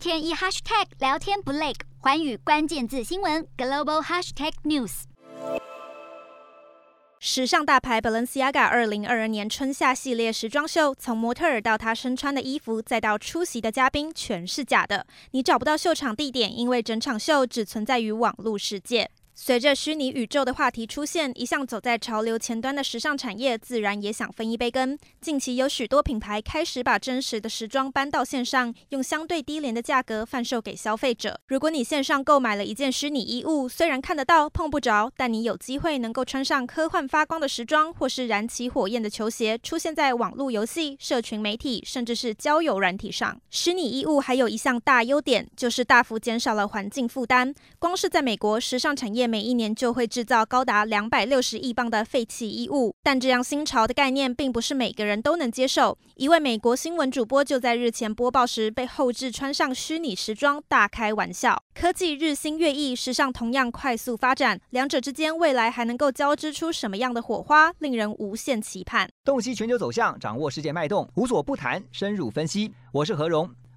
天一 hashtag 聊天不累，环宇关键字新闻 global hashtag news。时尚大牌 Balenciaga 二零二二年春夏系列时装秀，从模特儿到她身穿的衣服，再到出席的嘉宾，全是假的。你找不到秀场地点，因为整场秀只存在于网络世界。随着虚拟宇宙的话题出现，一向走在潮流前端的时尚产业自然也想分一杯羹。近期有许多品牌开始把真实的时装搬到线上，用相对低廉的价格贩售给消费者。如果你线上购买了一件虚拟衣物，虽然看得到碰不着，但你有机会能够穿上科幻发光的时装，或是燃起火焰的球鞋，出现在网络游戏、社群媒体，甚至是交友软体上。虚拟衣物还有一项大优点，就是大幅减少了环境负担。光是在美国，时尚产业每一年就会制造高达两百六十亿磅的废弃衣物，但这样新潮的概念并不是每个人都能接受。一位美国新闻主播就在日前播报时被后置穿上虚拟时装，大开玩笑。科技日新月异，时尚同样快速发展，两者之间未来还能够交织出什么样的火花，令人无限期盼。洞悉全球走向，掌握世界脉动，无所不谈，深入分析。我是何荣。